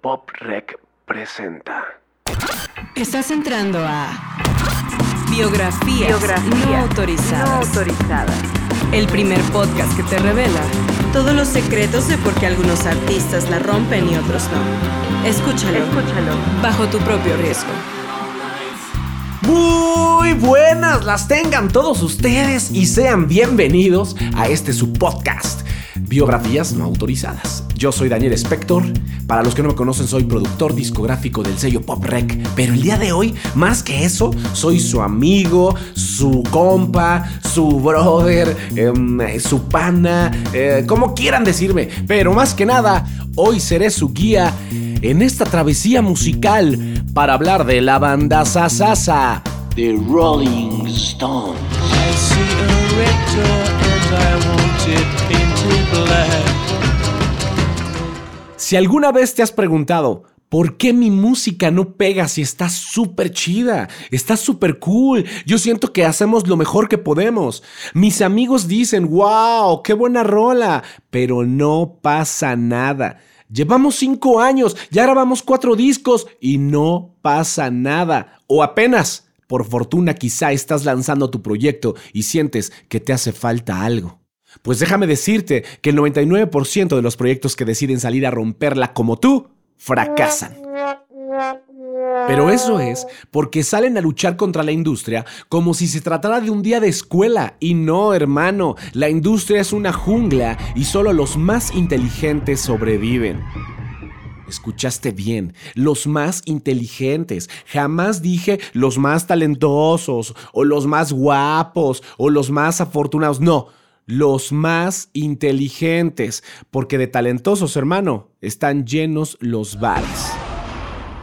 Pop Rec presenta. Estás entrando a Biografías, no, autorizadas. El primer podcast que te revela todos los secretos de por qué algunos artistas la rompen y otros no. Escúchalo. Escúchalo. Bajo tu propio riesgo. Muy buenas las tengan todos ustedes y sean bienvenidos a este su podcast, Biografías no autorizadas. Yo soy Daniel Spector. Para los que no me conocen, soy productor discográfico del sello Pop Rec. Pero el día de hoy, más que eso, soy su amigo, su compa, su brother, em, su pana, eh, como quieran decirme. Pero más que nada, hoy seré su guía en esta travesía musical para hablar de la banda Sasasa, The Rolling Stones. Si alguna vez te has preguntado, ¿por qué mi música no pega si está súper chida? Está súper cool. Yo siento que hacemos lo mejor que podemos. Mis amigos dicen, wow, qué buena rola. Pero no pasa nada. Llevamos cinco años, ya grabamos cuatro discos y no pasa nada. O apenas, por fortuna quizá estás lanzando tu proyecto y sientes que te hace falta algo. Pues déjame decirte que el 99% de los proyectos que deciden salir a romperla como tú, fracasan. Pero eso es porque salen a luchar contra la industria como si se tratara de un día de escuela. Y no, hermano, la industria es una jungla y solo los más inteligentes sobreviven. Escuchaste bien, los más inteligentes. Jamás dije los más talentosos o los más guapos o los más afortunados. No, los más inteligentes. Porque de talentosos, hermano, están llenos los bares.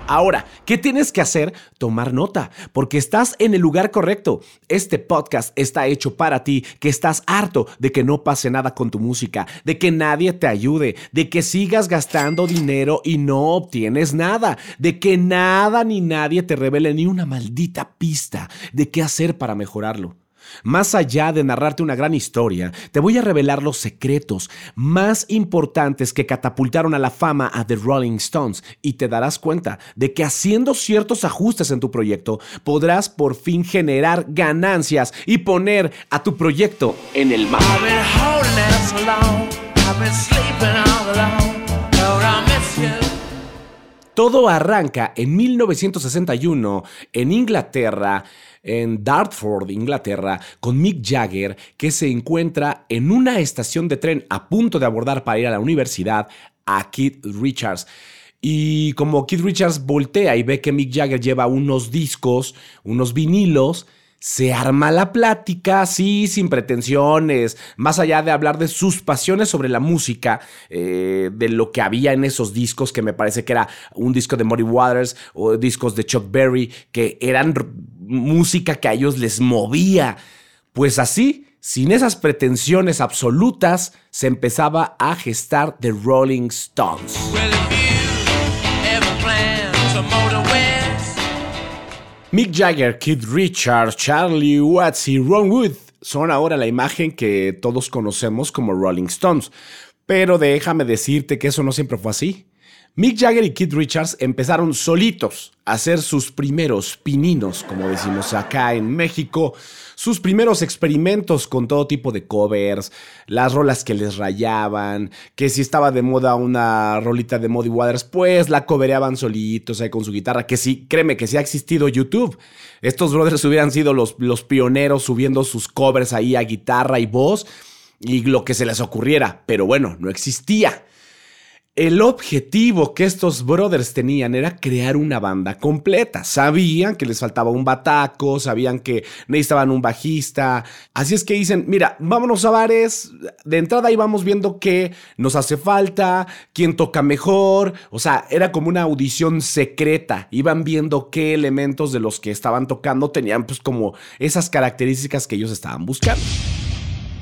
Ahora, ¿qué tienes que hacer? Tomar nota, porque estás en el lugar correcto. Este podcast está hecho para ti, que estás harto de que no pase nada con tu música, de que nadie te ayude, de que sigas gastando dinero y no obtienes nada, de que nada ni nadie te revele ni una maldita pista de qué hacer para mejorarlo. Más allá de narrarte una gran historia, te voy a revelar los secretos más importantes que catapultaron a la fama a The Rolling Stones y te darás cuenta de que haciendo ciertos ajustes en tu proyecto podrás por fin generar ganancias y poner a tu proyecto en el mapa. Todo arranca en 1961 en Inglaterra, en Dartford, Inglaterra, con Mick Jagger, que se encuentra en una estación de tren a punto de abordar para ir a la universidad a Keith Richards. Y como Keith Richards voltea y ve que Mick Jagger lleva unos discos, unos vinilos, se arma la plática, sí, sin pretensiones, más allá de hablar de sus pasiones sobre la música, eh, de lo que había en esos discos, que me parece que era un disco de Muddy Waters o discos de Chuck Berry, que eran música que a ellos les movía. Pues así, sin esas pretensiones absolutas, se empezaba a gestar The Rolling Stones. Mick Jagger, Keith Richards, Charlie Watts y Ron Wood son ahora la imagen que todos conocemos como Rolling Stones. Pero déjame decirte que eso no siempre fue así. Mick Jagger y Keith Richards empezaron solitos a hacer sus primeros pininos, como decimos acá en México, sus primeros experimentos con todo tipo de covers, las rolas que les rayaban, que si estaba de moda una rolita de Muddy Waters, pues la covereaban solitos ahí con su guitarra, que sí, créeme que sí ha existido YouTube. Estos brothers hubieran sido los, los pioneros subiendo sus covers ahí a guitarra y voz y lo que se les ocurriera, pero bueno, no existía. El objetivo que estos brothers tenían era crear una banda completa. Sabían que les faltaba un bataco, sabían que necesitaban un bajista. Así es que dicen, mira, vámonos a bares. De entrada íbamos viendo qué nos hace falta, quién toca mejor. O sea, era como una audición secreta. Iban viendo qué elementos de los que estaban tocando tenían pues como esas características que ellos estaban buscando.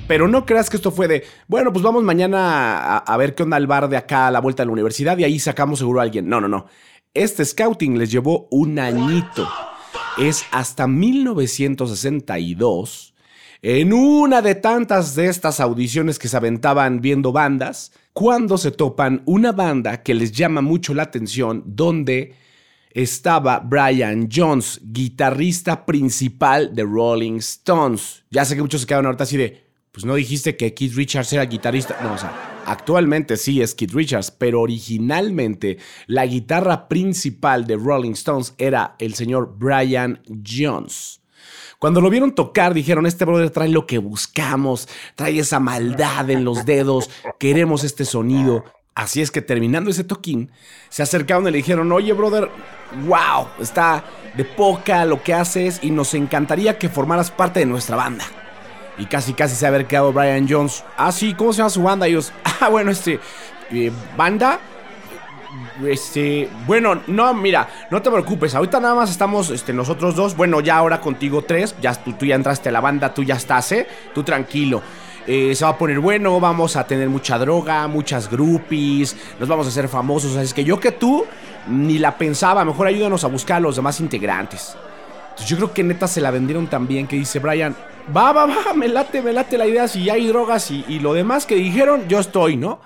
Pero no creas que esto fue de, bueno, pues vamos mañana a, ver qué onda el bar de acá a la vuelta de la universidad y ahí sacamos seguro a alguien. No, no, no. Este scouting les llevó un añito. Es hasta 1962, en una de tantas de estas audiciones que se aventaban viendo bandas, cuando se topan una banda que les llama mucho la atención, donde estaba Brian Jones, guitarrista principal de Rolling Stones. Ya sé que muchos se quedaron ahorita así de, pues no dijiste que Keith Richards era guitarrista. No, o sea, actualmente sí es Keith Richards, pero originalmente la guitarra principal de Rolling Stones era el señor Brian Jones. Cuando lo vieron tocar, dijeron, este brother trae lo que buscamos, trae esa maldad en los dedos, queremos este sonido. Así es que terminando ese toquín, se acercaron y le dijeron, oye brother, wow, está de poca lo que haces y nos encantaría que formaras parte de nuestra banda. Y casi casi se ha haber quedado Brian Jones. Ah, sí, ¿cómo se llama su banda? Ellos, ah, bueno, este, eh, banda. Este, bueno, no, mira, no te preocupes, ahorita nada más estamos este, nosotros dos, bueno, ya ahora contigo tres, ya tú, tú ya entraste a la banda, tú ya estás, ¿eh? Tú tranquilo. Eh, se va a poner bueno, vamos a tener mucha droga, muchas groupies, nos vamos a hacer famosos. Así es que yo que tú ni la pensaba, mejor ayúdanos a buscar a los demás integrantes. Yo creo que neta se la vendieron también, que dice Brian, va, va, va, me late, me late la idea, si hay drogas y, y lo demás que dijeron, yo estoy, ¿no?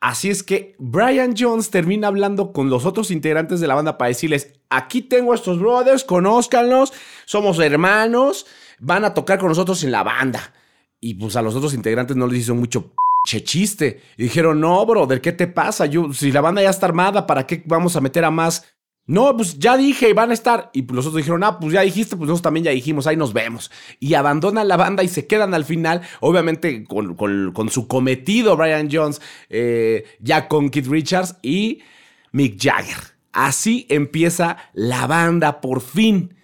Así es que Brian Jones termina hablando con los otros integrantes de la banda para decirles, aquí tengo a estos brothers, conózcanlos, somos hermanos, van a tocar con nosotros en la banda. Y pues a los otros integrantes no les hizo mucho che chiste. Y dijeron, no, brother, ¿qué te pasa? Yo, si la banda ya está armada, ¿para qué vamos a meter a más? No, pues ya dije, van a estar. Y pues los otros dijeron, ah, pues ya dijiste, pues nosotros también ya dijimos, ahí nos vemos. Y abandonan la banda y se quedan al final, obviamente con, su cometido Brian Jones, eh, ya con Keith Richards y Mick Jagger. Así empieza la banda por fin.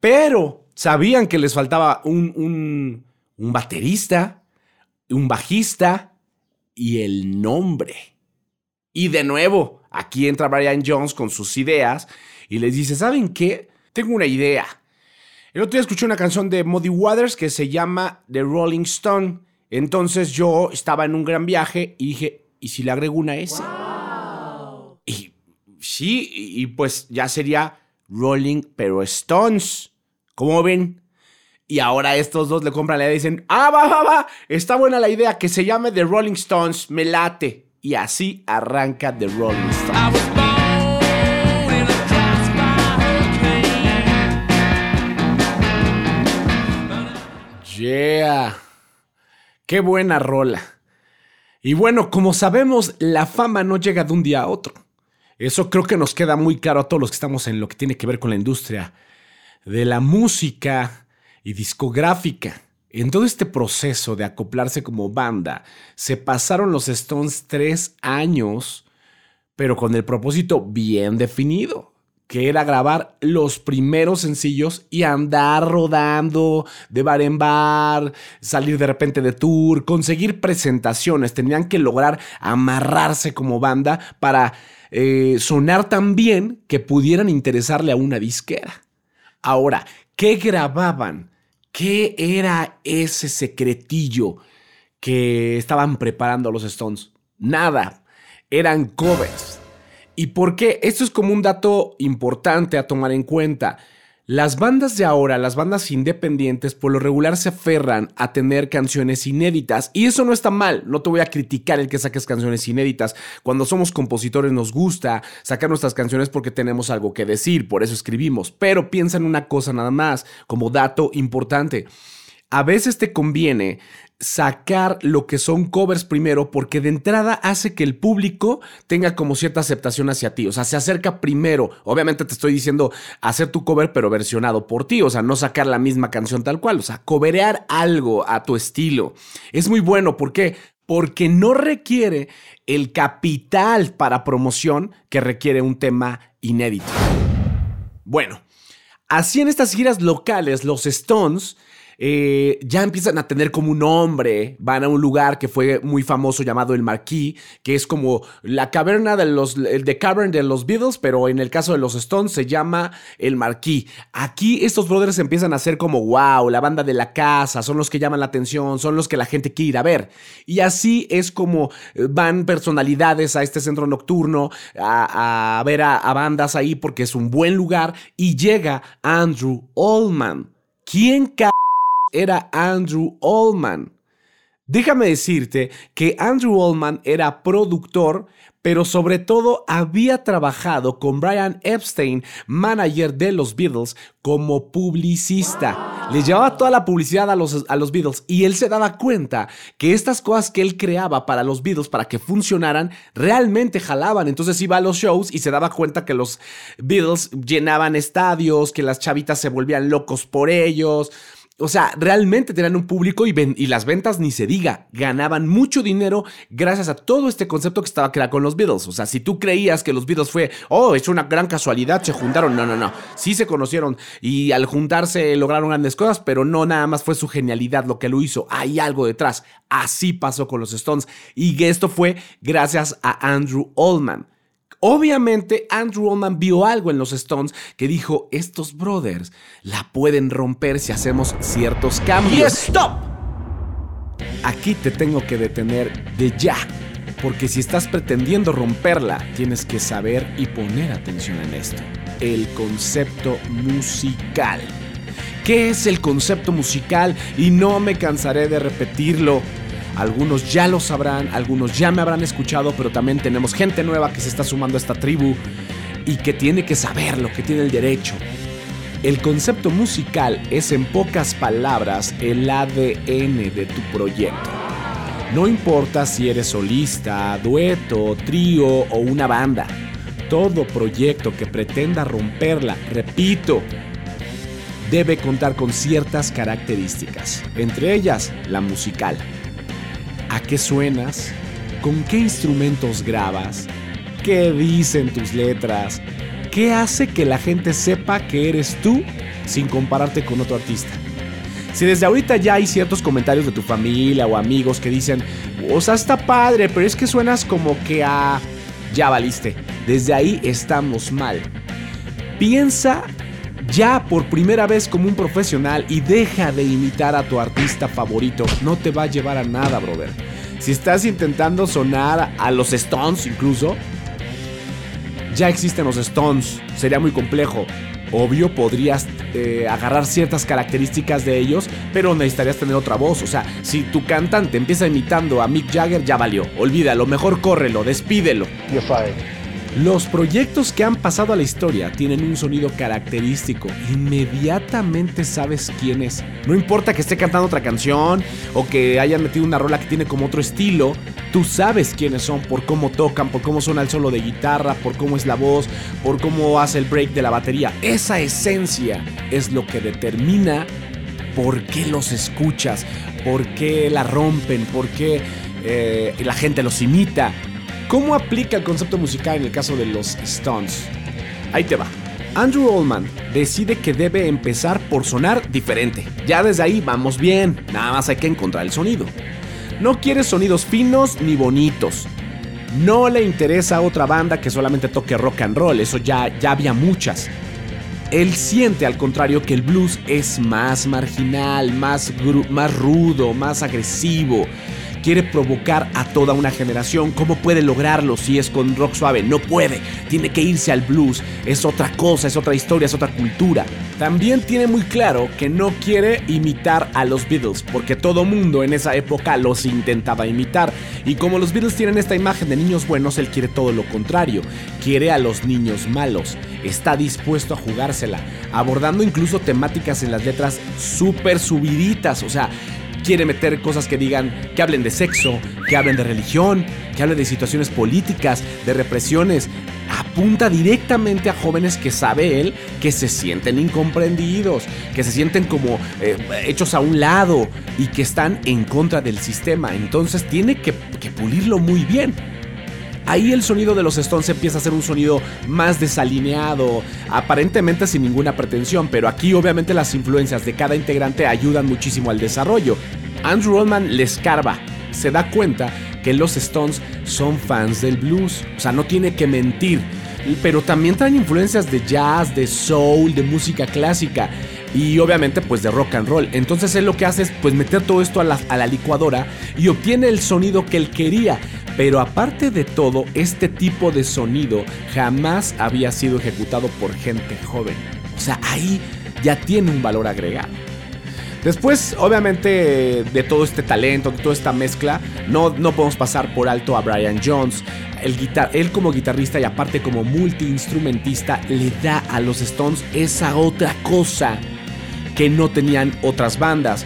Pero sabían que les faltaba un un baterista, un bajista y el nombre. Y de nuevo, aquí entra Brian Jones con sus ideas y les dice, ¿saben qué? Tengo una idea. El otro día escuché una canción de Muddy Waters que se llama The Rolling Stone. Entonces yo estaba en un gran viaje y dije, ¿y si le agrego una S? Y sí, y pues ya sería Rolling pero Stones. ¿Cómo ven? Y ahora estos dos le compran la idea y dicen, ah, va, va, va, está buena la idea, que se llame The Rolling Stones, me late. Y así arranca The Rolling Stones. Yeah. Qué buena rola. Y bueno, como sabemos, la fama no llega de un día a otro. Eso creo que nos queda muy claro a todos los que estamos en lo que tiene que ver con la industria de la música, y discográfica. En todo este proceso de acoplarse como banda, se pasaron los Stones tres años, pero con el propósito bien definido, que era grabar los primeros sencillos y andar rodando de bar en bar, salir de repente de tour, conseguir presentaciones. Tenían que lograr amarrarse como banda para eh, sonar tan bien que pudieran interesarle a una disquera. Ahora, ¿qué grababan? ¿Qué era ese secretillo que estaban preparando los Stones? Nada, eran covers. ¿Y por qué? Esto es como un dato importante a tomar en cuenta. Las bandas de ahora, las bandas independientes, por lo regular se aferran a tener canciones inéditas. Y eso no está mal, no te voy a criticar el que saques canciones inéditas. Cuando somos compositores nos gusta sacar nuestras canciones porque tenemos algo que decir, por eso escribimos. Pero piensa en una cosa nada más, como dato importante. A veces te conviene sacar lo que son covers primero porque de entrada hace que el público tenga como cierta aceptación hacia ti, o sea, se acerca primero. Obviamente te estoy diciendo hacer tu cover pero versionado por ti, o sea, no sacar la misma canción tal cual, o sea, coverear algo a tu estilo. Es muy bueno, ¿por qué? Porque no requiere el capital para promoción que requiere un tema inédito. Bueno, así en estas giras locales, los Stones eh, ya empiezan a tener como un nombre, van a un lugar que fue muy famoso llamado el Marquis, que es como la caverna de los, de Cavern de los Beatles, pero en el caso de los Stones se llama el Marquis. Aquí estos brothers empiezan a ser como, wow, la banda de la casa, son los que llaman la atención, son los que la gente quiere ir a ver. Y así es como eh, van personalidades a este centro nocturno a, ver a, a bandas ahí porque es un buen lugar y llega Andrew Allman. ¿Quién era Andrew Allman. Déjame decirte que Andrew Oldman era productor, pero sobre todo había trabajado con Brian Epstein, manager de los Beatles, como publicista. Le llevaba toda la publicidad a los, a los Beatles y él se daba cuenta que estas cosas que él creaba para los Beatles, para que funcionaran, realmente jalaban. Entonces iba a los shows y se daba cuenta que los Beatles llenaban estadios, que las chavitas se volvían locos por ellos. O sea, realmente tenían un público y, y, las ventas ni se diga. Ganaban mucho dinero gracias a todo este concepto que estaba creado con los Beatles. O sea, si tú creías que los Beatles fue, oh, es una gran casualidad, se juntaron. No, no, no. Sí se conocieron y al juntarse lograron grandes cosas, pero no nada más fue su genialidad lo que lo hizo. Hay algo detrás. Así pasó con los Stones. Y esto fue gracias a Andrew Oldman. Obviamente Andrew Oldman vio algo en los Stones que dijo, estos brothers la pueden romper si hacemos ciertos cambios. ¡Y stop! Aquí te tengo que detener de ya, porque si estás pretendiendo romperla, tienes que saber y poner atención en esto. El concepto musical. ¿Qué es el concepto musical? Y no me cansaré de repetirlo. Algunos ya lo sabrán, algunos ya me habrán escuchado, pero también tenemos gente nueva que se está sumando a esta tribu y que tiene que saberlo, que tiene el derecho. El concepto musical es en pocas palabras el ADN de tu proyecto. No importa si eres solista, dueto, trío o una banda. Todo proyecto que pretenda romperla, repito, debe contar con ciertas características, entre ellas la musical. ¿A qué suenas? ¿Con qué instrumentos grabas? ¿Qué dicen tus letras? ¿Qué hace que la gente sepa que eres tú sin compararte con otro artista? Si desde ahorita ya hay ciertos comentarios de tu familia o amigos que dicen, o sea, está padre, pero es que suenas como que a... Ya valiste. Desde ahí estamos mal. Piensa ya por primera vez como un profesional y deja de imitar a tu artista favorito. No te va a llevar a nada, brother. Si estás intentando sonar a los Stones incluso, ya existen los Stones. Sería muy complejo. Obvio, podrías eh, agarrar ciertas características de ellos, pero necesitarías tener otra voz. O sea, si tu cantante empieza imitando a Mick Jagger, ya valió. Olvídalo, mejor córrelo, despídelo. You're. Los proyectos que han pasado a la historia tienen un sonido característico. Inmediatamente sabes quién es. No importa que esté cantando otra canción o que hayan metido una rola que tiene como otro estilo. Tú sabes quiénes son por cómo tocan, por cómo suena el solo de guitarra, por cómo es la voz, por cómo hace el break de la batería. Esa esencia es lo que determina por qué los escuchas, por qué la rompen, por qué eh, la gente los imita. ¿Cómo aplica el concepto musical en el caso de los Stones? Ahí te va. Andrew Oldman decide que debe empezar por sonar diferente. Ya desde ahí vamos bien, nada más hay que encontrar el sonido. No quiere sonidos finos ni bonitos. No le interesa otra banda que solamente toque rock and roll, eso ya, ya había muchas. Él siente al contrario que el blues es más marginal, más, más rudo, más agresivo quiere provocar a toda una generación. ¿Cómo puede lograrlo si es con rock suave? No puede. Tiene que irse al blues. Es otra cosa, es otra historia, es otra cultura. También tiene muy claro que no quiere imitar a los Beatles, porque todo mundo en esa época los intentaba imitar. Y como los Beatles tienen esta imagen de niños buenos, él quiere todo lo contrario. Quiere a los niños malos. Está dispuesto a jugársela, abordando incluso temáticas en las letras súper subiditas. O sea, quiere meter cosas que digan, que hablen de sexo, que hablen de religión, que hablen de situaciones políticas, de represiones. Apunta directamente a jóvenes que sabe él que se sienten incomprendidos, que se sienten como eh, hechos a un lado y que están en contra del sistema. Entonces tiene que, que pulirlo muy bien. Ahí el sonido de los Stones empieza a ser un sonido más desalineado, aparentemente sin ninguna pretensión, pero aquí obviamente las influencias de cada integrante ayudan muchísimo al desarrollo. Andrew Oldman le escarba, se da cuenta que los Stones son fans del blues, o sea, no tiene que mentir, pero también traen influencias de jazz, de soul, de música clásica y obviamente pues de rock and roll. Entonces él lo que hace es pues meter todo esto a la licuadora y obtiene el sonido que él quería. Pero aparte de todo, este tipo de sonido jamás había sido ejecutado por gente joven. O sea, ahí ya tiene un valor agregado. Después, obviamente, de todo este talento, de toda esta mezcla, no, no podemos pasar por alto a Brian Jones. El guitar él como guitarrista y aparte como multiinstrumentista le da a los Stones esa otra cosa que no tenían otras bandas.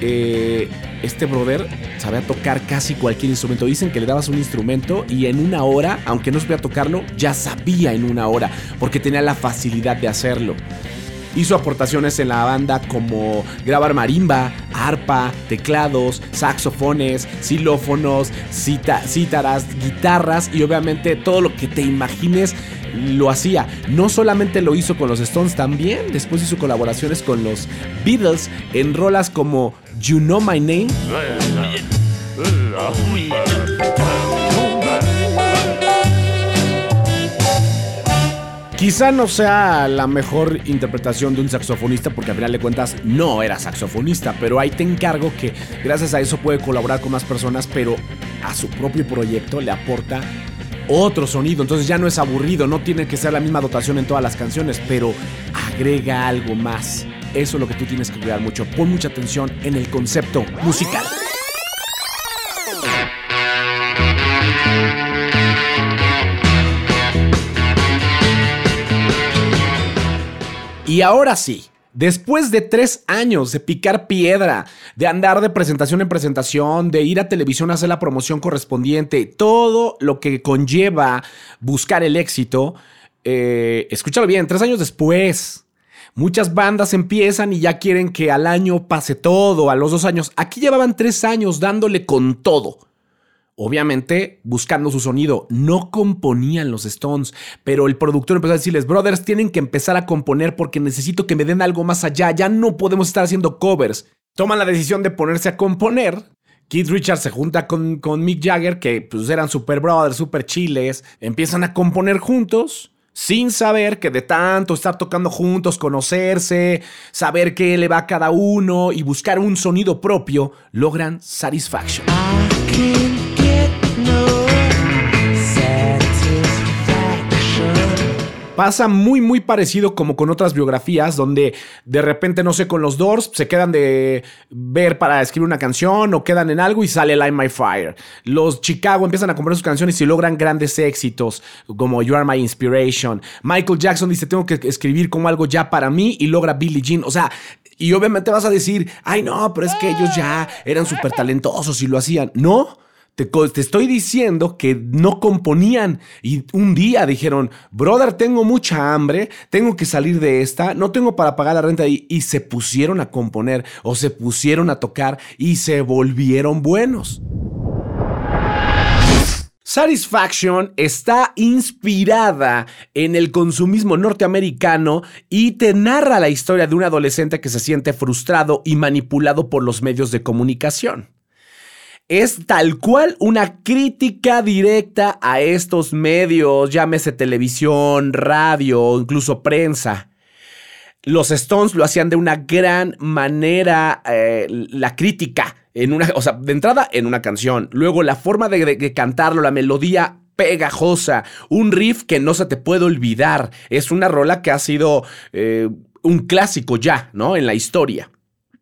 Eh, este brother sabía tocar casi cualquier instrumento. Dicen que le dabas un instrumento y en una hora, aunque no supiera tocarlo, ya sabía en una hora, porque tenía la facilidad de hacerlo. Hizo aportaciones en la banda como grabar marimba, arpa, teclados, saxofones, xilófonos, cítaras, guitarras y obviamente todo lo que te imagines lo hacía. No solamente lo hizo con los Stones, también después hizo colaboraciones con los Beatles en rolas como You Know My Name. Quizá no sea la mejor interpretación de un saxofonista porque al final de cuentas no era saxofonista, pero ahí te encargo que gracias a eso puede colaborar con más personas, pero a su propio proyecto le aporta otro sonido, entonces ya no es aburrido, no tiene que ser la misma dotación en todas las canciones, pero agrega algo más. Eso es lo que tú tienes que cuidar mucho. Pon mucha atención en el concepto musical. Y ahora sí, después de tres años de picar piedra, de andar de presentación en presentación, de ir a televisión a hacer la promoción correspondiente, todo lo que conlleva buscar el éxito, eh, escúchalo bien, tres años después, muchas bandas empiezan y ya quieren que al año pase todo, a los dos años. Aquí llevaban tres años dándole con todo obviamente buscando su sonido. No componían los Stones, pero el productor empezó a decirles, brothers, tienen que empezar a componer porque necesito que me den algo más allá, ya no podemos estar haciendo covers. Toman la decisión de ponerse a componer. Keith Richards se junta con, con Mick Jagger, que pues eran super brothers, super chiles, empiezan a componer juntos sin saber que de tanto estar tocando juntos, conocerse, saber qué le va a cada uno y buscar un sonido propio, logran Satisfaction. Pasa muy, muy parecido como con otras biografías, donde de repente, no sé, con los Doors se quedan de ver para escribir una canción o quedan en algo y sale Light My Fire. Los Chicago empiezan a comprar sus canciones y logran grandes éxitos, como You Are My Inspiration. Michael Jackson dice: Tengo que escribir como algo ya para mí y logra Billie Jean. O sea, y obviamente vas a decir: Ay, no, pero es que ellos ya eran súper talentosos y lo hacían. No. Te, estoy diciendo que no componían. Y un día dijeron, brother, tengo mucha hambre, tengo que salir de esta, no tengo para pagar la renta y, se pusieron a componer o se pusieron a tocar y se volvieron buenos. Satisfaction está inspirada en el consumismo norteamericano y te narra la historia de un adolescente que se siente frustrado y manipulado por los medios de comunicación es tal cual una crítica directa a estos medios, llámese televisión, radio, incluso prensa. Los Stones lo hacían de una gran manera, eh, la crítica, en una, o sea, de entrada en una canción, luego la forma de, cantarlo, la melodía pegajosa, un riff que no se te puede olvidar, es una rola que ha sido eh, un clásico ya, ¿no? En la historia.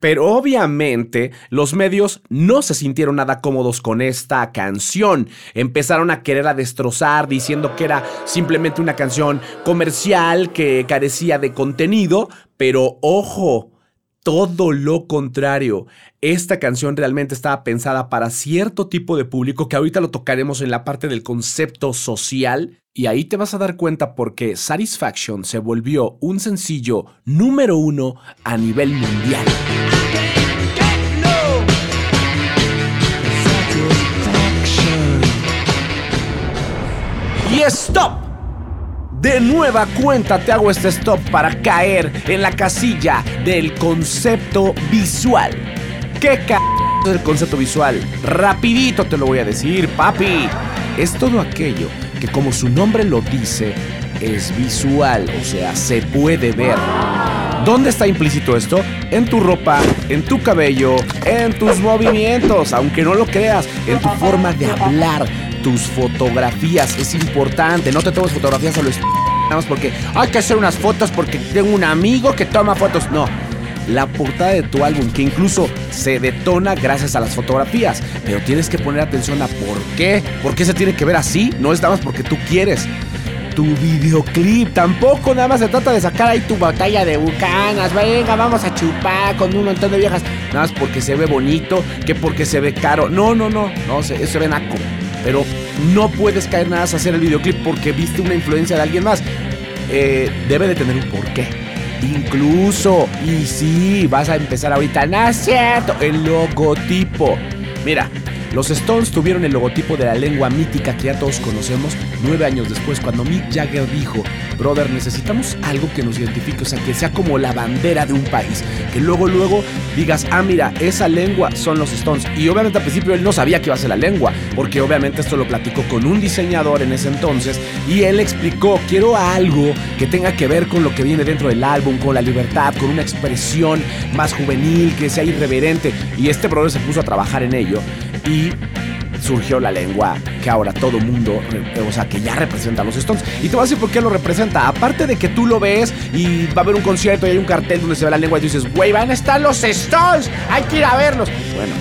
Pero obviamente los medios no se sintieron nada cómodos con esta canción. Empezaron a quererla destrozar diciendo que era simplemente una canción comercial que carecía de contenido. Pero ojo, todo lo contrario. Esta canción realmente estaba pensada para cierto tipo de público que ahorita lo tocaremos en la parte del concepto social. Y ahí te vas a dar cuenta porque Satisfaction se volvió un sencillo número uno a nivel mundial. Y stop. De nueva cuenta te hago este stop para caer en la casilla del concepto visual. ¿Qué c es el concepto visual? Rapidito te lo voy a decir, papi. Es todo aquello que como su nombre lo dice, es visual, o sea, se puede ver. ¿Dónde está implícito esto? En tu ropa, en tu cabello, en tus movimientos, aunque no lo creas, en tu forma de hablar, tus fotografías. Es importante, no te tomes fotografías a los nada más porque hay que hacer unas fotos porque tengo un amigo que toma fotos. No, la portada de tu álbum, que incluso se detona gracias a las fotografías. Pero tienes que poner atención a por qué. ¿Por qué se tiene que ver así? No es nada más porque tú quieres tu videoclip. Tampoco nada más se trata de sacar ahí tu botella de bucanas. Venga, vamos a chupar con un montón de viejas. Nada más porque se ve bonito, que porque se ve caro. No, no, no. No, se, se ve naco. Pero no puedes caer nada a hacer el videoclip porque viste una influencia de alguien más. Eh, debe de tener un porqué. Incluso, y sí, vas a empezar ahorita, no es cierto, el logotipo. Mira, los Stones tuvieron el logotipo de la lengua mítica que ya todos conocemos nueve años después, cuando Mick Jagger dijo, brother, necesitamos algo que nos identifique, o sea, que sea como la bandera de un país, que luego, luego digas, ah, mira, esa lengua son los Stones. Y obviamente al principio él no sabía que iba a ser la lengua, porque obviamente esto lo platicó con un diseñador en ese entonces, y él explicó, quiero algo que tenga que ver con lo que viene dentro del álbum, con la libertad, con una expresión más juvenil, que sea irreverente. Y este brother se puso a trabajar en ello y surgió la lengua que ahora todo mundo, o sea, que ya representa a los Stones. Y te voy a decir por qué lo representa. Aparte de que tú lo ves y va a haber un concierto y hay un cartel donde se ve la lengua y dices, güey, van a estar los Stones, hay que ir a verlos. Bueno,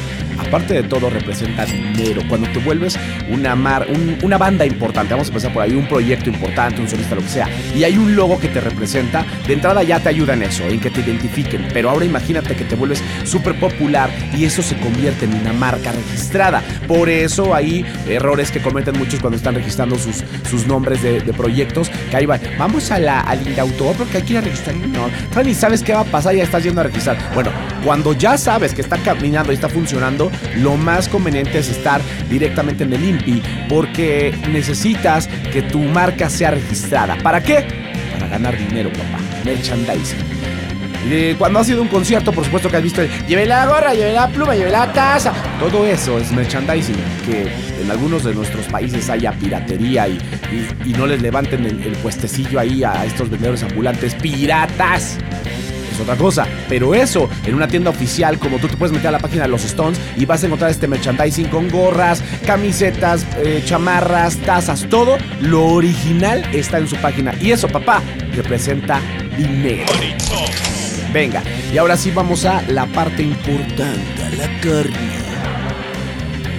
aparte de todo, representa dinero. Cuando te vuelves una, mar, una banda importante, vamos a empezar por ahí, un proyecto importante, un solista, lo que sea, y hay un logo que te representa, de entrada ya te ayuda en eso, en que te identifiquen. Pero ahora imagínate que te vuelves súper popular y eso se convierte en una marca registrada. Por eso hay errores que cometen muchos cuando están registrando sus, sus nombres de, proyectos, que ahí van, vamos a la, al Indautor porque hay que ir a registrar. No, ni sabes qué va a pasar, ya estás yendo a registrar. Bueno, cuando ya sabes que está caminando y está funcionando, lo más conveniente es estar directamente en el INPI porque necesitas que tu marca sea registrada. ¿Para qué? Para ganar dinero, papá. Merchandising. cuando has ido a un concierto, por supuesto que has visto el la gorra, lleve la pluma, lleve la taza. Todo eso es merchandising. Que en algunos de nuestros países haya piratería y, no les levanten el, el puestecillo ahí a estos vendedores ambulantes piratas es otra cosa. Pero eso, en una tienda oficial, como tú te puedes meter a la página de los Stones y vas a encontrar este merchandising con gorras, camisetas, eh, chamarras, tazas, todo lo original está en su página. Y eso, papá, representa dinero. Venga, y ahora sí vamos a la parte importante, la carne.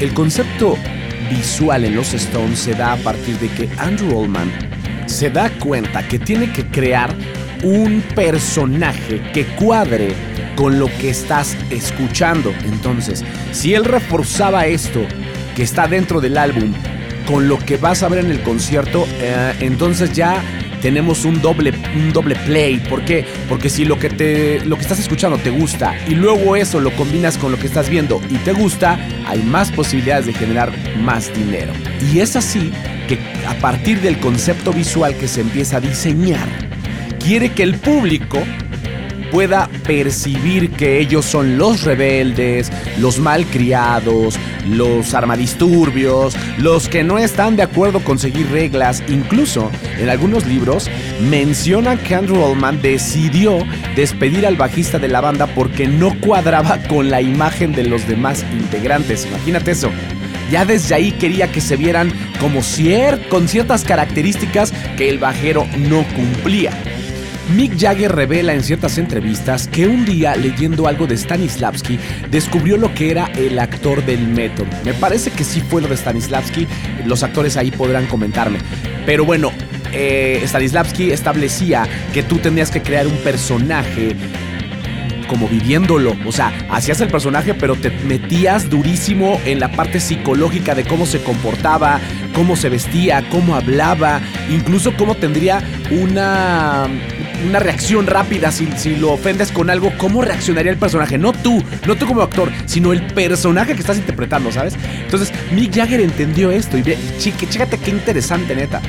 El concepto visual en los Stones se da a partir de que Andrew Oldman se da cuenta que tiene que crear un personaje que cuadre con lo que estás escuchando. Entonces, si él reforzaba esto que está dentro del álbum con lo que vas a ver en el concierto, eh, entonces ya tenemos un doble, un doble play. ¿Por qué? Porque si lo que, te, lo que estás escuchando te gusta y luego eso lo combinas con lo que estás viendo y te gusta, hay más posibilidades de generar más dinero. Y es así que a partir del concepto visual que se empieza a diseñar, quiere que el público pueda percibir que ellos son los rebeldes, los malcriados, los armadisturbios, los que no están de acuerdo con seguir reglas. Incluso en algunos libros mencionan que Andrew Oldman decidió despedir al bajista de la banda porque no cuadraba con la imagen de los demás integrantes. Imagínate eso. Ya desde ahí quería que se vieran como cier con ciertas características que el bajero no cumplía. Mick Jagger revela en ciertas entrevistas que un día leyendo algo de Stanislavski descubrió lo que era el actor del método. Me parece que sí fue lo de Stanislavski, los actores ahí podrán comentarme. Pero bueno, eh, Stanislavski establecía que tú tenías que crear un personaje como viviéndolo. O sea, hacías el personaje, pero te metías durísimo en la parte psicológica de cómo se comportaba, cómo se vestía, cómo hablaba, incluso cómo tendría una, una reacción rápida si, si lo ofendes con algo, cómo reaccionaría el personaje. No tú, no tú como actor, sino el personaje que estás interpretando, ¿sabes? Entonces, Mick Jagger entendió esto y ve, chécate qué interesante, neta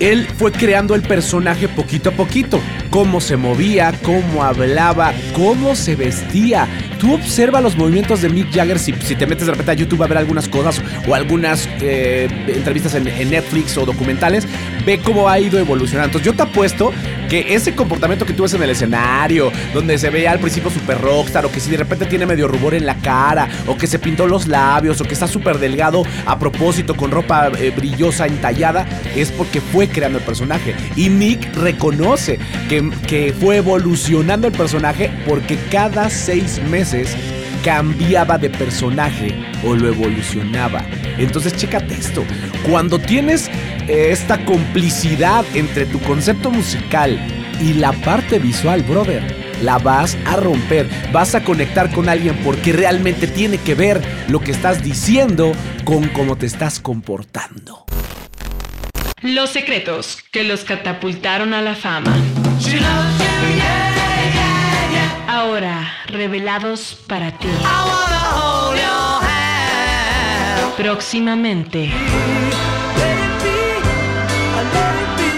él fue creando el personaje poquito a poquito. Cómo se movía, cómo hablaba, cómo se vestía. Tú observa los movimientos de Mick Jagger si, te metes de repente a YouTube a ver algunas cosas o algunas eh, entrevistas en, Netflix o documentales. Ve cómo ha ido evolucionando. Entonces yo te apuesto que ese comportamiento que tú ves en el escenario, donde se ve al principio super rockstar, o que si de repente tiene medio rubor en la cara, o que se pintó los labios, o que está súper delgado a propósito con ropa eh, brillosa entallada, es porque fue creando el personaje. Y Nick reconoce que, que fue evolucionando el personaje porque cada seis meses cambiaba de personaje o lo evolucionaba. Entonces, chécate esto. Cuando tienes esta complicidad entre tu concepto musical y la parte visual, brother, la vas a romper. Vas a conectar con alguien porque realmente tiene que ver lo que estás diciendo con cómo te estás comportando. Los secretos que los catapultaron a la fama. Ahora, revelados para ti. Próximamente.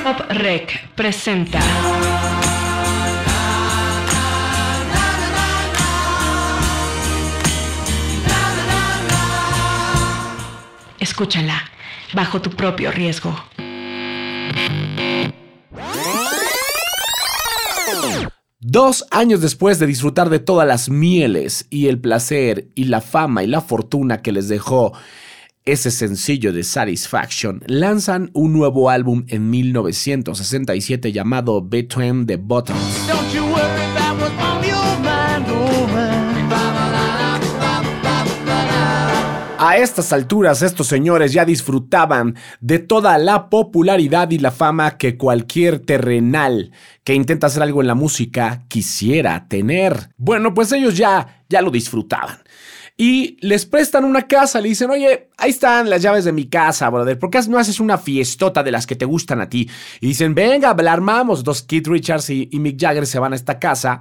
Pop Rec presenta. Escúchala, bajo tu propio riesgo. Dos años después de disfrutar de todas las mieles y el placer y la fama y la fortuna que les dejó ese sencillo de Satisfaction, lanzan un nuevo álbum en 1967 llamado Between the Buttons. A estas alturas estos señores ya disfrutaban de toda la popularidad y la fama que cualquier terrenal que intenta hacer algo en la música quisiera tener. Bueno, pues ellos ya ya lo disfrutaban. Y les prestan una casa, le dicen, oye, ahí están las llaves de mi casa, brother, ¿por qué no haces una fiestota de las que te gustan a ti? Y dicen, venga, la armamos. Dos Keith Richards y, Mick Jagger se van a esta casa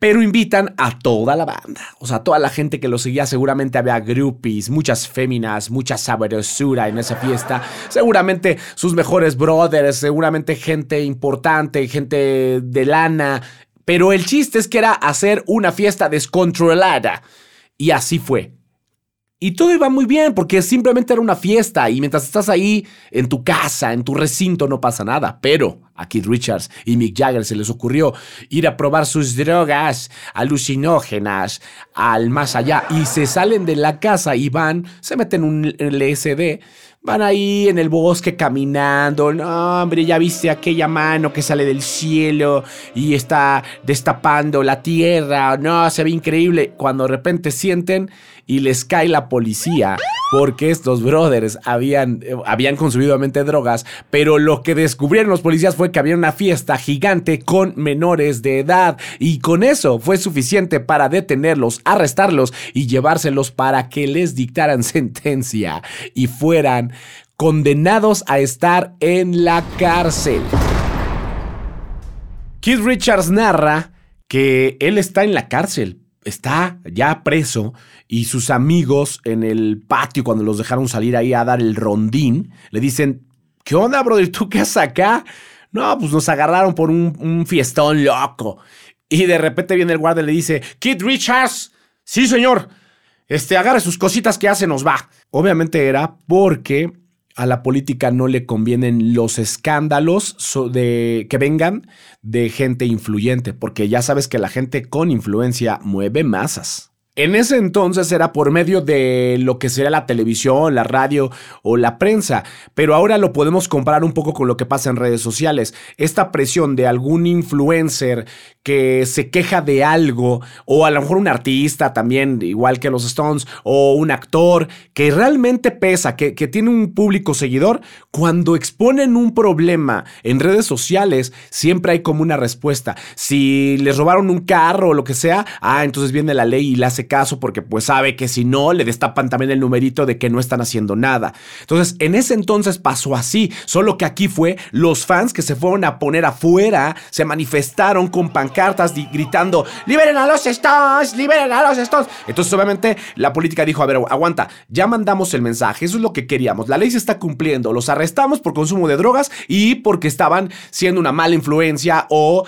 pero invitan a toda la banda. O sea, toda la gente que lo seguía, seguramente había groupies, muchas féminas, mucha sabrosura en esa fiesta. Seguramente sus mejores brothers, seguramente gente importante, gente de lana. Pero el chiste es que era hacer una fiesta descontrolada. Y así fue. Y todo iba muy bien porque simplemente era una fiesta y mientras estás ahí en tu casa, en tu recinto, no pasa nada. Pero a Keith Richards y Mick Jagger se les ocurrió ir a probar sus drogas alucinógenas al más allá y se salen de la casa y van, se meten un LSD Van ahí en el bosque caminando. No, hombre, ya viste aquella mano que sale del cielo y está destapando la tierra. No, se ve increíble. Cuando de repente sienten y les cae la policía porque estos brothers habían, eh, habían consumido obviamente drogas, pero lo que descubrieron los policías fue que había una fiesta gigante con menores de edad y con eso fue suficiente para detenerlos, arrestarlos y llevárselos para que les dictaran sentencia y fueran condenados a estar en la cárcel. Keith Richards narra que él está en la cárcel está ya preso y sus amigos en el patio cuando los dejaron salir ahí a dar el rondín, le dicen, ¿qué onda, brother? ¿Tú qué haces acá? No, pues nos agarraron por un, fiestón loco. Y de repente viene el guardia y le dice, Kid Richards, sí señor, este, agarre sus cositas que hace, nos va. Obviamente era porque a la política no le convienen los escándalos de, que vengan de gente influyente, porque ya sabes que la gente con influencia mueve masas. En ese entonces era por medio de lo que sería la televisión, la radio o la prensa, pero ahora lo podemos comparar un poco con lo que pasa en redes sociales. Esta presión de algún influencer que se queja de algo, o a lo mejor un artista también, igual que los Stones, o un actor que realmente pesa, que, que tiene un público seguidor, cuando exponen un problema en redes sociales, siempre hay como una respuesta. Si les robaron un carro o lo que sea, ah, entonces viene la ley y le hace caso porque pues sabe que si no, le destapan también el numerito de que no están haciendo nada. Entonces, en ese entonces pasó así, solo que aquí fue los fans que se fueron a poner afuera, se manifestaron con pancartas gritando, liberen a los Stones, liberen a los Stones. Entonces, obviamente, la política dijo, a ver, aguanta, ya mandamos el mensaje, eso es lo que queríamos, la ley se está cumpliendo, los arrestamos por consumo de drogas y porque estaban siendo una mala influencia o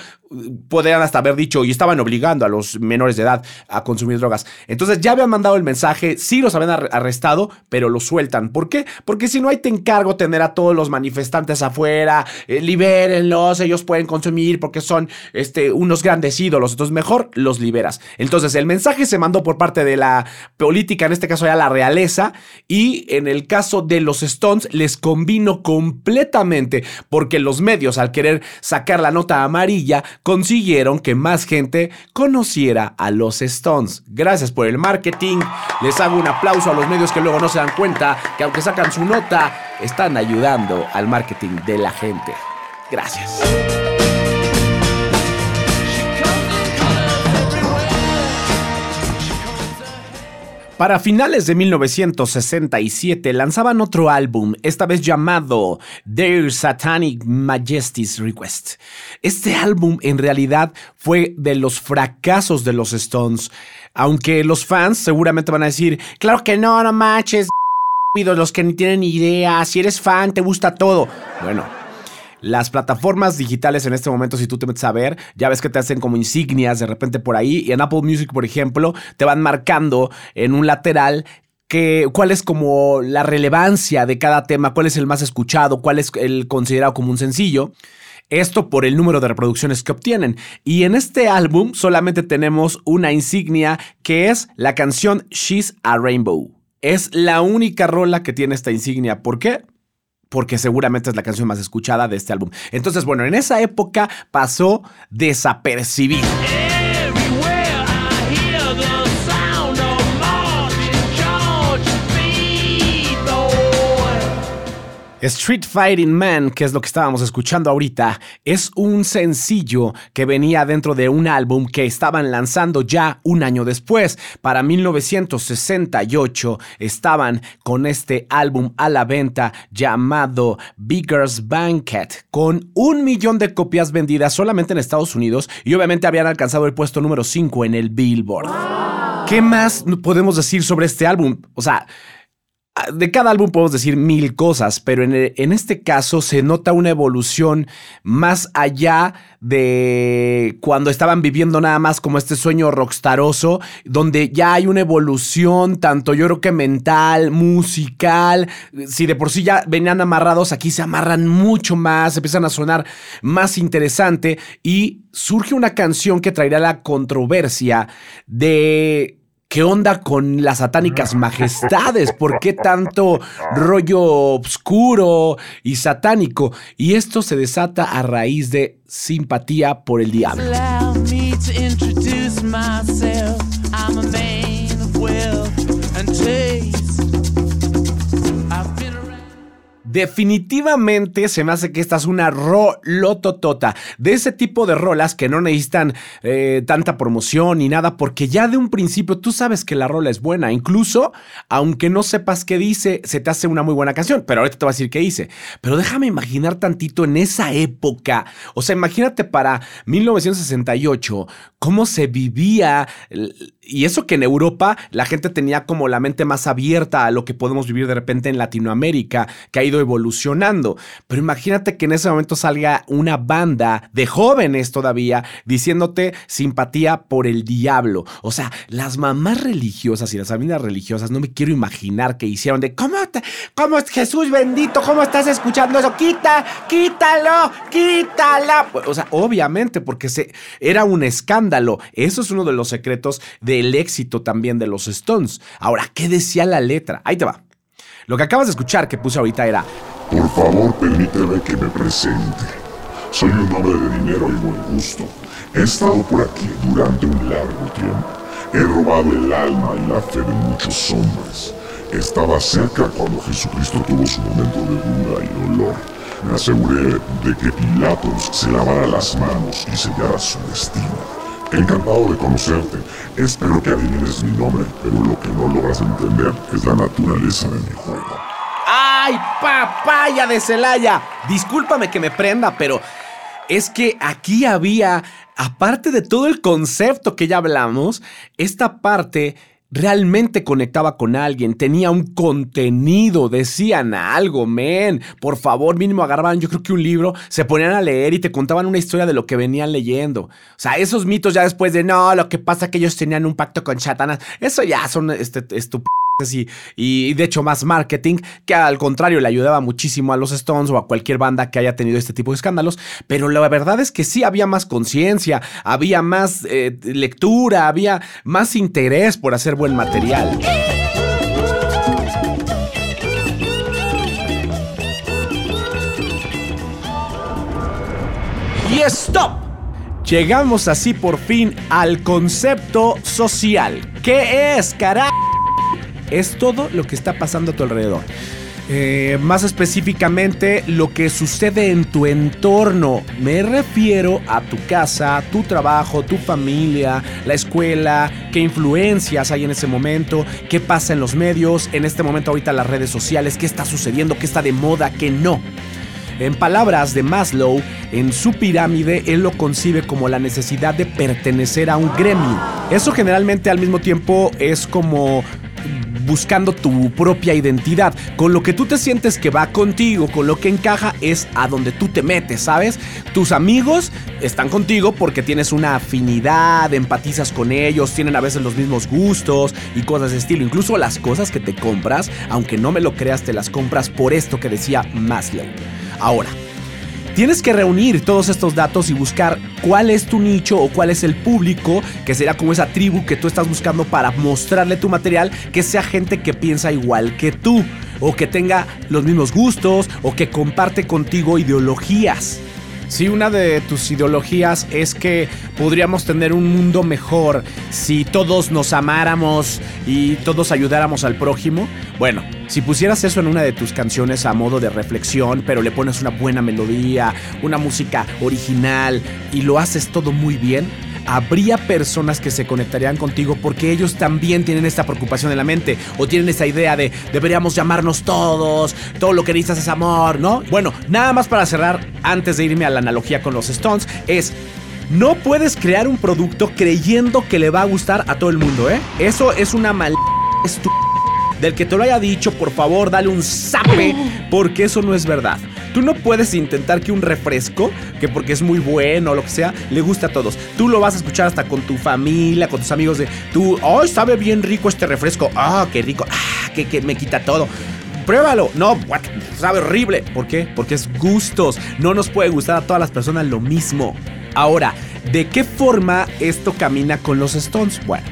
podrían hasta haber dicho y estaban obligando a los menores de edad a consumir drogas. Entonces ya habían mandado el mensaje, sí los habían arrestado, pero los sueltan. ¿Por qué? Porque si no hay te encargo tener a todos los manifestantes afuera, eh, libérenlos, ellos pueden consumir porque son este, unos grandes ídolos, entonces mejor los liberas. Entonces el mensaje se mandó por parte de la política, en este caso ya la realeza, y en el caso de los Stones les convino completamente porque los medios al querer sacar la nota amarilla consiguieron que más gente conociera a los Stones. Gracias por el marketing. Les hago un aplauso a los medios que luego no se dan cuenta que aunque sacan su nota, están ayudando al marketing de la gente. Gracias. Para finales de 1967 lanzaban otro álbum, esta vez llamado Their Satanic Majesty's Request. Este álbum en realidad fue de los fracasos de los Stones, aunque los fans seguramente van a decir, claro que no, no manches, los que ni tienen idea, si eres fan te gusta todo. Bueno, las plataformas digitales en este momento, si tú te metes a ver, ya ves que te hacen como insignias de repente por ahí. Y en Apple Music, por ejemplo, te van marcando en un lateral que, cuál es como la relevancia de cada tema, cuál es el más escuchado, cuál es el considerado como un sencillo. Esto por el número de reproducciones que obtienen. Y en este álbum solamente tenemos una insignia que es la canción She's a Rainbow. Es la única rola que tiene esta insignia. ¿Por qué? Porque seguramente es la canción más escuchada de este álbum. Entonces, bueno, en esa época pasó desapercibido. Street Fighting Man, que es lo que estábamos escuchando ahorita, es un sencillo que venía dentro de un álbum que estaban lanzando ya un año después. Para 1968 estaban con este álbum a la venta llamado Bigger's Banquet, con un millón de copias vendidas solamente en Estados Unidos y obviamente habían alcanzado el puesto número 5 en el Billboard. ¿Qué más podemos decir sobre este álbum? O sea, de cada álbum podemos decir mil cosas, pero en, este caso se nota una evolución más allá de cuando estaban viviendo nada más como este sueño rockstaroso, donde ya hay una evolución, tanto yo creo que mental, musical, si de por sí ya venían amarrados, aquí se amarran mucho más, empiezan a sonar más interesante y surge una canción que traerá la controversia de ¿Qué onda con las satánicas majestades? ¿Por qué tanto rollo oscuro y satánico? Y esto se desata a raíz de simpatía por el diablo. Definitivamente se me hace que esta es una rolototota. De ese tipo de rolas que no necesitan eh, tanta promoción ni nada, porque ya de un principio tú sabes que la rola es buena. Incluso, aunque no sepas qué dice, se te hace una muy buena canción. Pero ahorita te voy a decir qué dice. Pero déjame imaginar tantito en esa época. O sea, imagínate para 1968 cómo se vivía y eso que en Europa la gente tenía como la mente más abierta a lo que podemos vivir de repente en Latinoamérica, que ha ido evolucionando. Pero imagínate que en ese momento salga una banda de jóvenes todavía diciéndote simpatía por el diablo. O sea, las mamás religiosas y las familias religiosas, no me quiero imaginar que hicieron de ¿cómo, cómo es Jesús bendito? ¿Cómo estás escuchando eso? Quita, quítalo, quítala. O sea, obviamente, porque se, era un escándalo. Eso es uno de los secretos del éxito también de los Stones. Ahora, ¿qué decía la letra? Ahí te va. Lo que acabas de escuchar que puse ahorita era... Por favor, permíteme que me presente. Soy un hombre de dinero y buen gusto. He estado por aquí durante un largo tiempo. He robado el alma y la fe de muchos hombres. Estaba cerca cuando Jesucristo tuvo su momento de duda y dolor. Me aseguré de que Pilatos se lavara las manos y sellara su destino. Encantado de conocerte. Espero que adivines mi nombre, pero lo que no logras entender es la naturaleza de mi juego. ¡Ay, papaya de Celaya! Discúlpame que me prenda, pero es que aquí había, aparte de todo el concepto que ya hablamos, esta parte realmente conectaba con alguien, tenía un contenido, decían algo, men. Por favor, mínimo agarraban, yo creo que un libro, se ponían a leer y te contaban una historia de lo que venían leyendo. O sea, esos mitos ya después de no, lo que pasa que ellos tenían un pacto con Satanás, eso ya son este, y, de hecho más marketing, que al contrario le ayudaba muchísimo a los Stones o a cualquier banda que haya tenido este tipo de escándalos, pero la verdad es que sí había más conciencia, había más eh, lectura, había más interés por hacer buen material. Y stop. Llegamos así por fin al concepto social. ¿Qué es, carajo? Es todo lo que está pasando a tu alrededor. Eh, más específicamente, lo que sucede en tu entorno. Me refiero a tu casa, tu trabajo, tu familia, la escuela, qué influencias hay en ese momento, qué pasa en los medios, en este momento ahorita las redes sociales, qué está sucediendo, qué está de moda, qué no. En palabras de Maslow, en su pirámide él lo concibe como la necesidad de pertenecer a un gremio. Eso generalmente al mismo tiempo es como buscando tu propia identidad. Con lo que tú te sientes que va contigo, con lo que encaja, es a donde tú te metes, ¿sabes? Tus amigos están contigo porque tienes una afinidad, empatizas con ellos, tienen a veces los mismos gustos y cosas de estilo. Incluso las cosas que te compras, aunque no me lo creas, te las compras por esto que decía Maslow. Ahora, Tienes que reunir todos estos datos y buscar cuál es tu nicho o cuál es el público, que será como esa tribu que tú estás buscando para mostrarle tu material, que sea gente que piensa igual que tú, o que tenga los mismos gustos, o que comparte contigo ideologías. Si una de tus ideologías es que podríamos tener un mundo mejor si todos nos amáramos y todos ayudáramos al prójimo, bueno, si pusieras eso en una de tus canciones a modo de reflexión, pero le pones una buena melodía, una música original y lo haces todo muy bien, habría personas que se conectarían contigo porque ellos también tienen esta preocupación en la mente o tienen esa idea de deberíamos llamarnos todos, todo lo que necesitas es amor, ¿no? Bueno, nada más para cerrar, antes de irme a la analogía con los Stones, es no puedes crear un producto creyendo que le va a gustar a todo el mundo, ¿eh? Eso es una mal del que te lo haya dicho, por favor, dale un zape, porque eso no es verdad. Tú no puedes intentar que un refresco, que porque es muy bueno o lo que sea, le guste a todos. Tú lo vas a escuchar hasta con tu familia, con tus amigos de tú, ¡ay, sabe bien rico este refresco! ¡Ah, qué rico! ¡Ah, que, que me quita todo! pruébalo. No, what? sabe horrible. ¿Por qué? Porque es gustos. No nos puede gustar a todas las personas lo mismo. Ahora, ¿de qué forma esto camina con los Stones? Bueno,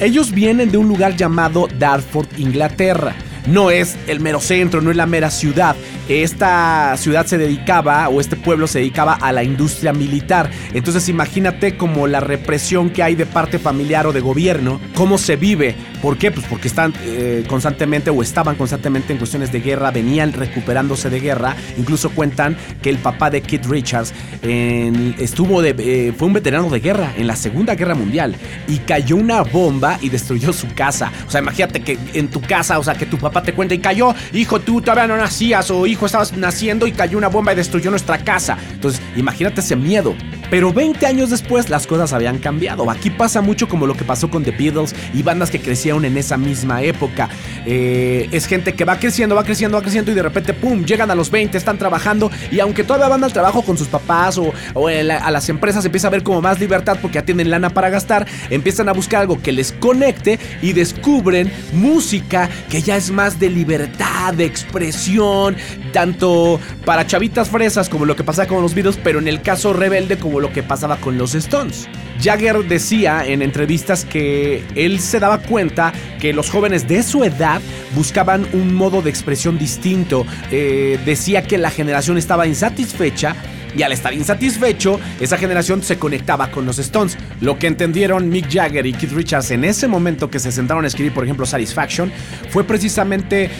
ellos vienen de un lugar llamado Dartford, Inglaterra. No es el mero centro, no es la mera ciudad esta ciudad se dedicaba, o este pueblo se dedicaba a la industria militar. Entonces imagínate como la represión que hay de parte familiar o de gobierno, cómo se vive. ¿Por qué? Pues porque están eh, constantemente o estaban constantemente en cuestiones de guerra, venían recuperándose de guerra. Incluso cuentan que el papá de Kit Richards estuvo de, eh, fue un veterano de guerra en la Segunda Guerra Mundial y cayó una bomba y destruyó su casa. O sea, imagínate que en tu casa, o sea, que tu papá te cuenta y cayó, hijo, tú todavía no nacías o hijo, estabas naciendo y cayó una bomba y destruyó nuestra casa. Entonces, imagínate ese miedo. Pero 20 años después las cosas habían cambiado. Aquí pasa mucho como lo que pasó con The Beatles y bandas que crecieron en esa misma época. Eh, es gente que va creciendo, va creciendo, va creciendo y de repente, ¡pum!, llegan a los 20, están trabajando y aunque todavía van al trabajo con sus papás o, a las empresas, empieza a ver como más libertad porque ya tienen lana para gastar, empiezan a buscar algo que les conecte y descubren música que ya es más de libertad, de expresión, tanto para chavitas fresas como lo que pasa con los Beatles, pero en el caso rebelde como lo que pasaba con los Stones. Jagger decía en entrevistas que él se daba cuenta que los jóvenes de su edad buscaban un modo de expresión distinto. Eh, decía que la generación estaba insatisfecha y al estar insatisfecho, esa generación se conectaba con los Stones. Lo que entendieron Mick Jagger y Keith Richards en ese momento que se sentaron a escribir, por ejemplo, Satisfaction, fue precisamente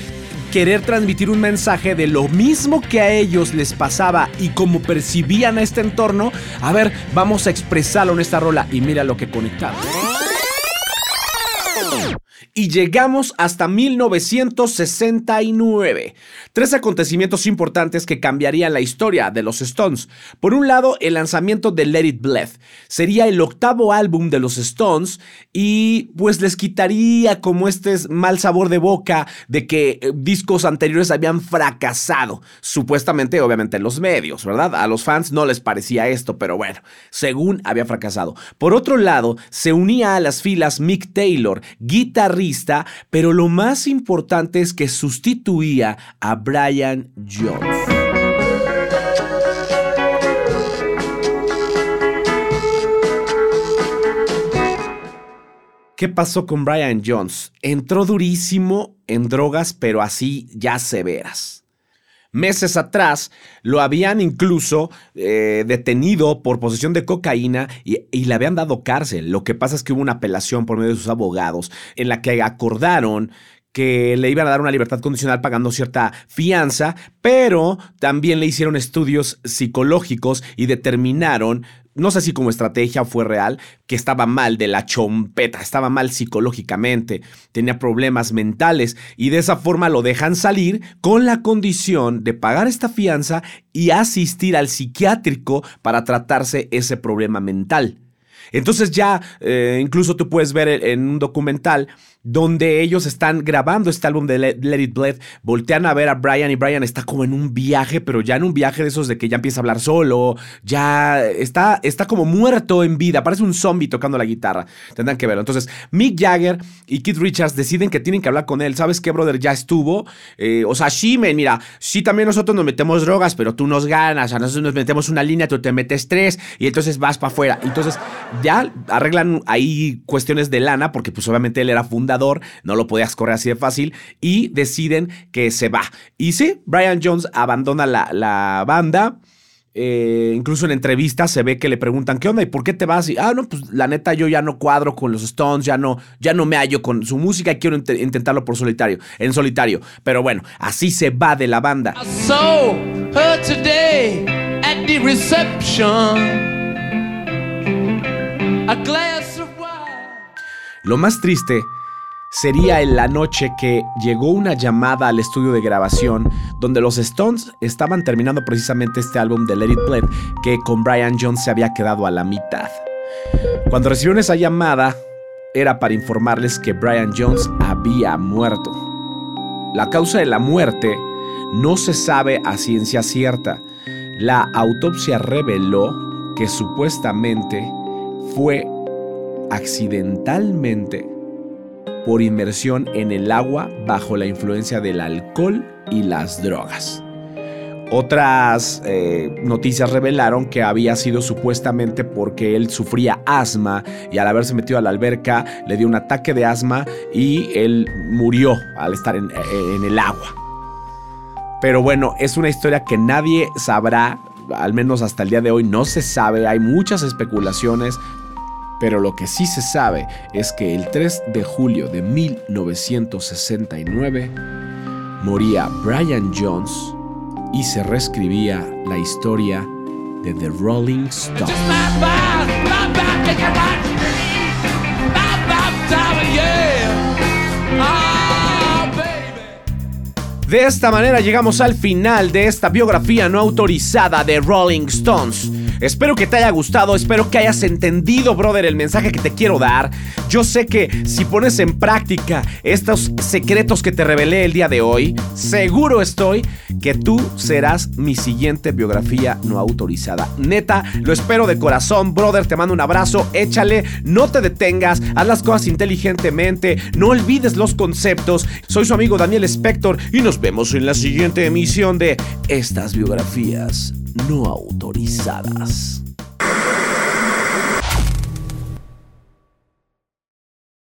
querer transmitir un mensaje de lo mismo que a ellos les pasaba y como percibían este entorno, a ver, vamos a expresarlo en esta rola y mira lo que conectaba. Y llegamos hasta 1969. Tres acontecimientos importantes que cambiarían la historia de los Stones. Por un lado, el lanzamiento de Let It Bleed. Sería el octavo álbum de los Stones y pues les quitaría como este mal sabor de boca de que eh, discos anteriores habían fracasado. Supuestamente, obviamente, en los medios, ¿verdad? A los fans no les parecía esto, pero bueno, según había fracasado. Por otro lado, se unía a las filas Mick Taylor, pero lo más importante es que sustituía a Brian Jones. ¿Qué pasó con Brian Jones? Entró durísimo en drogas, pero así ya severas. Meses atrás lo habían incluso eh, detenido por posesión de cocaína y, y, le habían dado cárcel. Lo que pasa es que hubo una apelación por medio de sus abogados en la que acordaron que le iban a dar una libertad condicional pagando cierta fianza, pero también le hicieron estudios psicológicos y determinaron no sé si como estrategia fue real, que estaba mal de la chompeta, estaba mal psicológicamente, tenía problemas mentales y de esa forma lo dejan salir con la condición de pagar esta fianza y asistir al psiquiátrico para tratarse ese problema mental. Entonces ya eh, incluso tú puedes ver en un documental donde ellos están grabando este álbum de Let, It Bleed, voltean a ver a Brian y Brian está como en un viaje, pero ya en un viaje de esos de que ya empieza a hablar solo, ya está, está como muerto en vida, parece un zombie tocando la guitarra, tendrán que verlo. Entonces, Mick Jagger y Keith Richards deciden que tienen que hablar con él, ¿sabes qué, brother? Ya estuvo, eh, o sea, sí, mira, sí también nosotros nos metemos drogas, pero tú nos ganas, a nosotros nos metemos una línea, tú te metes tres y entonces vas para afuera. Entonces, ya arreglan ahí cuestiones de lana, porque pues obviamente él era fundador no lo podías correr así de fácil y deciden que se va. Y sí, Brian Jones abandona la, banda. Eh, incluso en entrevistas se ve que le preguntan, ¿qué onda? ¿Y por qué te vas? Y, ah, no, pues la neta yo ya no cuadro con los Stones, ya no, ya no me hallo con su música y quiero intentarlo por solitario, en solitario. Pero bueno, así se va de la banda. Lo más triste sería en la noche que llegó una llamada al estudio de grabación donde los Stones estaban terminando precisamente este álbum de Let It que con Brian Jones se había quedado a la mitad. Cuando recibieron esa llamada era para informarles que Brian Jones había muerto. La causa de la muerte no se sabe a ciencia cierta. La autopsia reveló que supuestamente fue accidentalmente por inmersión en el agua bajo la influencia del alcohol y las drogas. Otras eh, noticias revelaron que había sido supuestamente porque él sufría asma y al haberse metido a la alberca le dio un ataque de asma y él murió al estar en, en el agua. Pero bueno, es una historia que nadie sabrá, al menos hasta el día de hoy no se sabe, hay muchas especulaciones, pero lo que sí se sabe es que el 3 de julio de 1969 moría Brian Jones y se reescribía la historia de The Rolling Stones. De esta manera llegamos al final de esta biografía no autorizada de Rolling Stones. Espero que te haya gustado, espero que hayas entendido, brother, el mensaje que te quiero dar. Yo sé que si pones en práctica estos secretos que te revelé el día de hoy, seguro estoy que tú serás mi siguiente biografía no autorizada. Neta, lo espero de corazón, brother, te mando un abrazo, échale, no te detengas, haz las cosas inteligentemente, no olvides los conceptos. Soy su amigo Daniel Spector y nos vemos en la siguiente emisión de estas biografías no autorizadas.